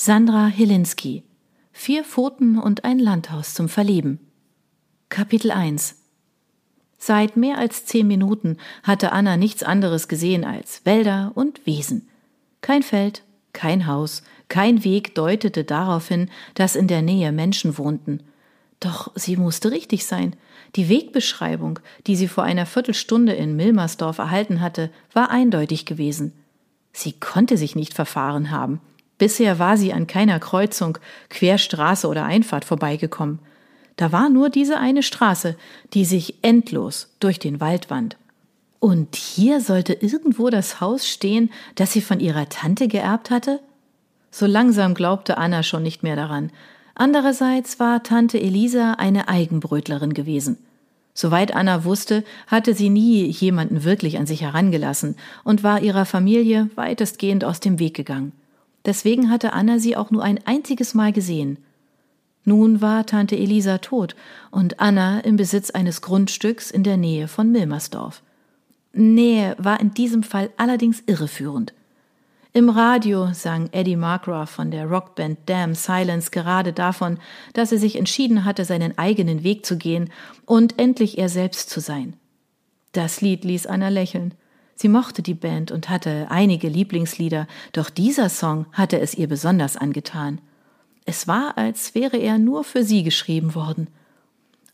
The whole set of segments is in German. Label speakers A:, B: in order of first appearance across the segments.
A: Sandra Hilinski Vier Pfoten und ein Landhaus zum Verleben Kapitel 1 Seit mehr als zehn Minuten hatte Anna nichts anderes gesehen als Wälder und Wiesen. Kein Feld, kein Haus, kein Weg deutete darauf hin, dass in der Nähe Menschen wohnten. Doch sie musste richtig sein. Die Wegbeschreibung, die sie vor einer Viertelstunde in Milmersdorf erhalten hatte, war eindeutig gewesen. Sie konnte sich nicht verfahren haben. Bisher war sie an keiner Kreuzung, Querstraße oder Einfahrt vorbeigekommen. Da war nur diese eine Straße, die sich endlos durch den Wald wand. Und hier sollte irgendwo das Haus stehen, das sie von ihrer Tante geerbt hatte? So langsam glaubte Anna schon nicht mehr daran. Andererseits war Tante Elisa eine Eigenbrötlerin gewesen. Soweit Anna wusste, hatte sie nie jemanden wirklich an sich herangelassen und war ihrer Familie weitestgehend aus dem Weg gegangen. Deswegen hatte Anna sie auch nur ein einziges Mal gesehen. Nun war Tante Elisa tot und Anna im Besitz eines Grundstücks in der Nähe von Milmersdorf. Nähe war in diesem Fall allerdings irreführend. Im Radio sang Eddie Markgraf von der Rockband Damn Silence gerade davon, dass er sich entschieden hatte, seinen eigenen Weg zu gehen und endlich er selbst zu sein. Das Lied ließ Anna lächeln. Sie mochte die Band und hatte einige Lieblingslieder, doch dieser Song hatte es ihr besonders angetan. Es war, als wäre er nur für sie geschrieben worden.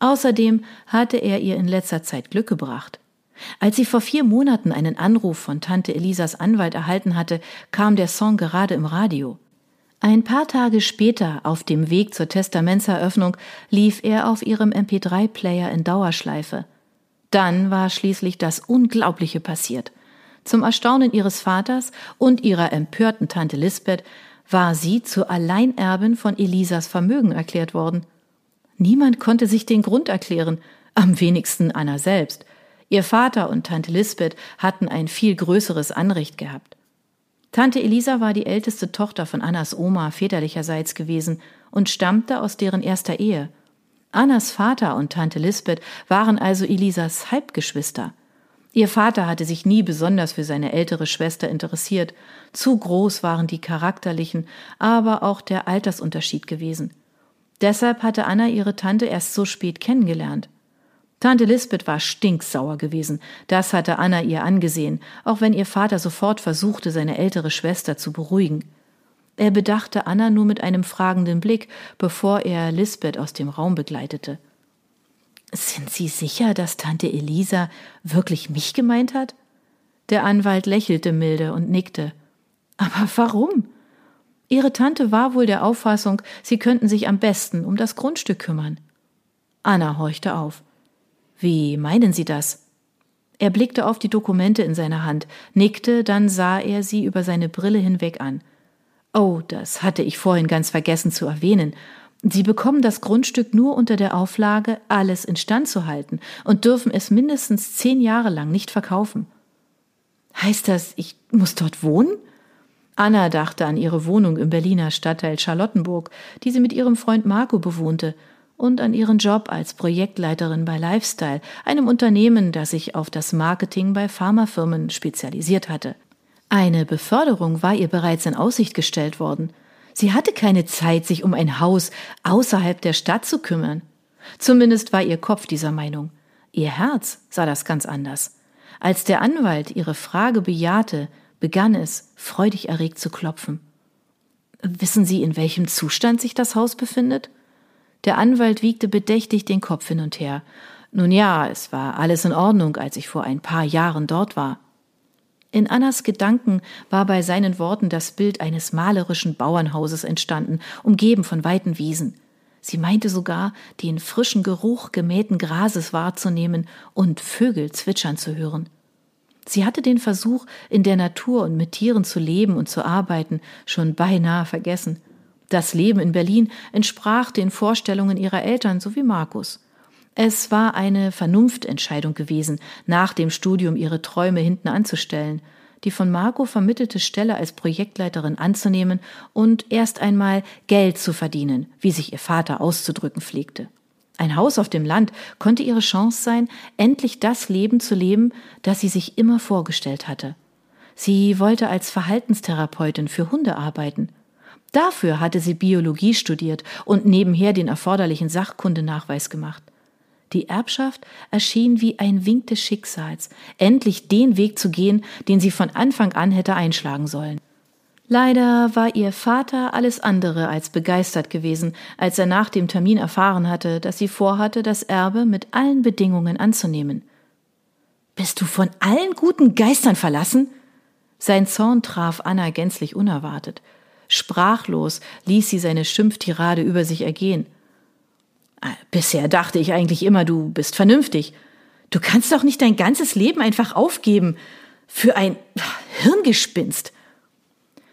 A: Außerdem hatte er ihr in letzter Zeit Glück gebracht. Als sie vor vier Monaten einen Anruf von Tante Elisas Anwalt erhalten hatte, kam der Song gerade im Radio. Ein paar Tage später, auf dem Weg zur Testamentseröffnung, lief er auf ihrem MP3-Player in Dauerschleife. Dann war schließlich das Unglaubliche passiert. Zum Erstaunen ihres Vaters und ihrer empörten Tante Lisbeth war sie zur Alleinerbin von Elisas Vermögen erklärt worden. Niemand konnte sich den Grund erklären, am wenigsten Anna selbst. Ihr Vater und Tante Lisbeth hatten ein viel größeres Anrecht gehabt. Tante Elisa war die älteste Tochter von Annas Oma väterlicherseits gewesen und stammte aus deren erster Ehe. Annas Vater und Tante Lisbeth waren also Elisas Halbgeschwister. Ihr Vater hatte sich nie besonders für seine ältere Schwester interessiert. Zu groß waren die charakterlichen, aber auch der Altersunterschied gewesen. Deshalb hatte Anna ihre Tante erst so spät kennengelernt. Tante Lisbeth war stinksauer gewesen. Das hatte Anna ihr angesehen, auch wenn ihr Vater sofort versuchte, seine ältere Schwester zu beruhigen. Er bedachte Anna nur mit einem fragenden Blick, bevor er Lisbeth aus dem Raum begleitete. Sind Sie sicher, dass Tante Elisa wirklich mich gemeint hat? Der Anwalt lächelte milde und nickte. Aber warum? Ihre Tante war wohl der Auffassung, sie könnten sich am besten um das Grundstück kümmern. Anna horchte auf. Wie meinen Sie das? Er blickte auf die Dokumente in seiner Hand, nickte, dann sah er sie über seine Brille hinweg an. Oh, das hatte ich vorhin ganz vergessen zu erwähnen. Sie bekommen das Grundstück nur unter der Auflage, alles instand zu halten und dürfen es mindestens zehn Jahre lang nicht verkaufen. Heißt das, ich muss dort wohnen? Anna dachte an ihre Wohnung im Berliner Stadtteil Charlottenburg, die sie mit ihrem Freund Marco bewohnte, und an ihren Job als Projektleiterin bei Lifestyle, einem Unternehmen, das sich auf das Marketing bei Pharmafirmen spezialisiert hatte. Eine Beförderung war ihr bereits in Aussicht gestellt worden. Sie hatte keine Zeit, sich um ein Haus außerhalb der Stadt zu kümmern. Zumindest war ihr Kopf dieser Meinung. Ihr Herz sah das ganz anders. Als der Anwalt ihre Frage bejahte, begann es, freudig erregt zu klopfen. Wissen Sie, in welchem Zustand sich das Haus befindet? Der Anwalt wiegte bedächtig den Kopf hin und her. Nun ja, es war alles in Ordnung, als ich vor ein paar Jahren dort war. In Annas Gedanken war bei seinen Worten das Bild eines malerischen Bauernhauses entstanden, umgeben von weiten Wiesen. Sie meinte sogar, den frischen Geruch gemähten Grases wahrzunehmen und Vögel zwitschern zu hören. Sie hatte den Versuch, in der Natur und mit Tieren zu leben und zu arbeiten, schon beinahe vergessen. Das Leben in Berlin entsprach den Vorstellungen ihrer Eltern sowie Markus. Es war eine Vernunftentscheidung gewesen, nach dem Studium ihre Träume hinten anzustellen, die von Marco vermittelte Stelle als Projektleiterin anzunehmen und erst einmal Geld zu verdienen, wie sich ihr Vater auszudrücken pflegte. Ein Haus auf dem Land konnte ihre Chance sein, endlich das Leben zu leben, das sie sich immer vorgestellt hatte. Sie wollte als Verhaltenstherapeutin für Hunde arbeiten. Dafür hatte sie Biologie studiert und nebenher den erforderlichen Sachkundenachweis gemacht. Die Erbschaft erschien wie ein Wink des Schicksals, endlich den Weg zu gehen, den sie von Anfang an hätte einschlagen sollen. Leider war ihr Vater alles andere als begeistert gewesen, als er nach dem Termin erfahren hatte, dass sie vorhatte, das Erbe mit allen Bedingungen anzunehmen. Bist du von allen guten Geistern verlassen? Sein Zorn traf Anna gänzlich unerwartet. Sprachlos ließ sie seine Schimpftirade über sich ergehen. Bisher dachte ich eigentlich immer, du bist vernünftig. Du kannst doch nicht dein ganzes Leben einfach aufgeben für ein Hirngespinst.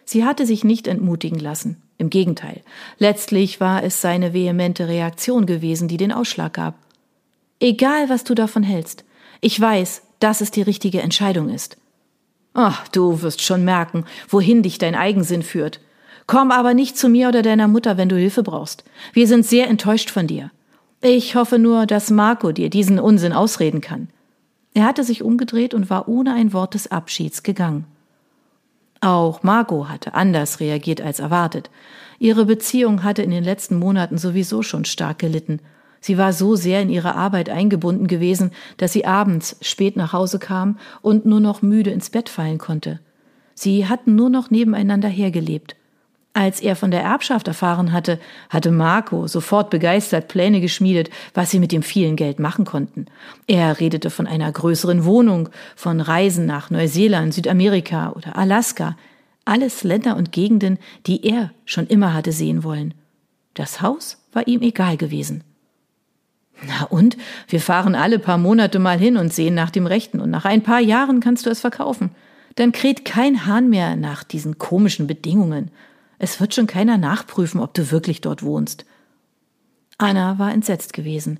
A: Sie hatte sich nicht entmutigen lassen. Im Gegenteil. Letztlich war es seine vehemente Reaktion gewesen, die den Ausschlag gab. Egal, was du davon hältst. Ich weiß, dass es die richtige Entscheidung ist. Ach, du wirst schon merken, wohin dich dein Eigensinn führt. Komm aber nicht zu mir oder deiner Mutter, wenn du Hilfe brauchst. Wir sind sehr enttäuscht von dir. Ich hoffe nur, dass Marco dir diesen Unsinn ausreden kann. Er hatte sich umgedreht und war ohne ein Wort des Abschieds gegangen. Auch Marco hatte anders reagiert als erwartet. Ihre Beziehung hatte in den letzten Monaten sowieso schon stark gelitten. Sie war so sehr in ihre Arbeit eingebunden gewesen, dass sie abends spät nach Hause kam und nur noch müde ins Bett fallen konnte. Sie hatten nur noch nebeneinander hergelebt. Als er von der Erbschaft erfahren hatte, hatte Marco sofort begeistert Pläne geschmiedet, was sie mit dem vielen Geld machen konnten. Er redete von einer größeren Wohnung, von Reisen nach Neuseeland, Südamerika oder Alaska. Alles Länder und Gegenden, die er schon immer hatte sehen wollen. Das Haus war ihm egal gewesen. Na und? Wir fahren alle paar Monate mal hin und sehen nach dem Rechten und nach ein paar Jahren kannst du es verkaufen. Dann kräht kein Hahn mehr nach diesen komischen Bedingungen. Es wird schon keiner nachprüfen, ob du wirklich dort wohnst. Anna war entsetzt gewesen.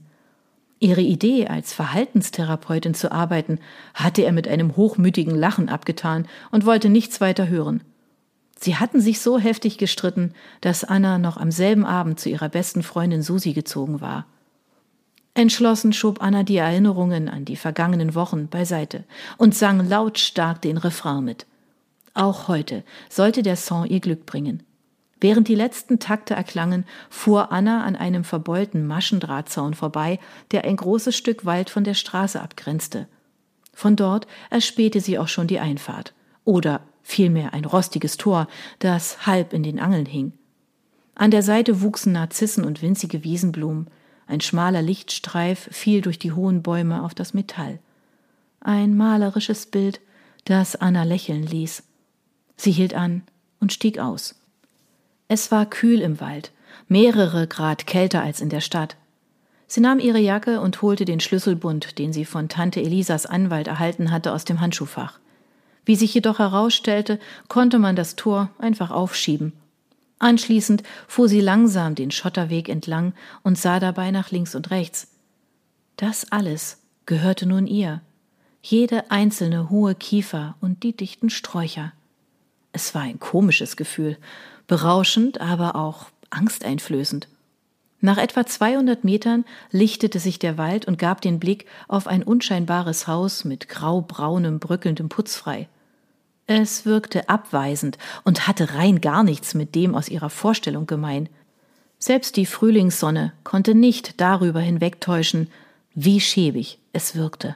A: Ihre Idee, als Verhaltenstherapeutin zu arbeiten, hatte er mit einem hochmütigen Lachen abgetan und wollte nichts weiter hören. Sie hatten sich so heftig gestritten, dass Anna noch am selben Abend zu ihrer besten Freundin Susi gezogen war. Entschlossen schob Anna die Erinnerungen an die vergangenen Wochen beiseite und sang lautstark den Refrain mit. Auch heute sollte der Song ihr Glück bringen. Während die letzten Takte erklangen, fuhr Anna an einem verbeulten Maschendrahtzaun vorbei, der ein großes Stück Wald von der Straße abgrenzte. Von dort erspähte sie auch schon die Einfahrt. Oder vielmehr ein rostiges Tor, das halb in den Angeln hing. An der Seite wuchsen Narzissen und winzige Wiesenblumen. Ein schmaler Lichtstreif fiel durch die hohen Bäume auf das Metall. Ein malerisches Bild, das Anna lächeln ließ. Sie hielt an und stieg aus. Es war kühl im Wald, mehrere Grad kälter als in der Stadt. Sie nahm ihre Jacke und holte den Schlüsselbund, den sie von Tante Elisas Anwalt erhalten hatte, aus dem Handschuhfach. Wie sich jedoch herausstellte, konnte man das Tor einfach aufschieben. Anschließend fuhr sie langsam den Schotterweg entlang und sah dabei nach links und rechts. Das alles gehörte nun ihr. Jede einzelne hohe Kiefer und die dichten Sträucher. Es war ein komisches Gefühl, berauschend, aber auch angsteinflößend. Nach etwa 200 Metern lichtete sich der Wald und gab den Blick auf ein unscheinbares Haus mit graubraunem, bröckelndem Putz frei. Es wirkte abweisend und hatte rein gar nichts mit dem aus ihrer Vorstellung gemein. Selbst die Frühlingssonne konnte nicht darüber hinwegtäuschen, wie schäbig es wirkte.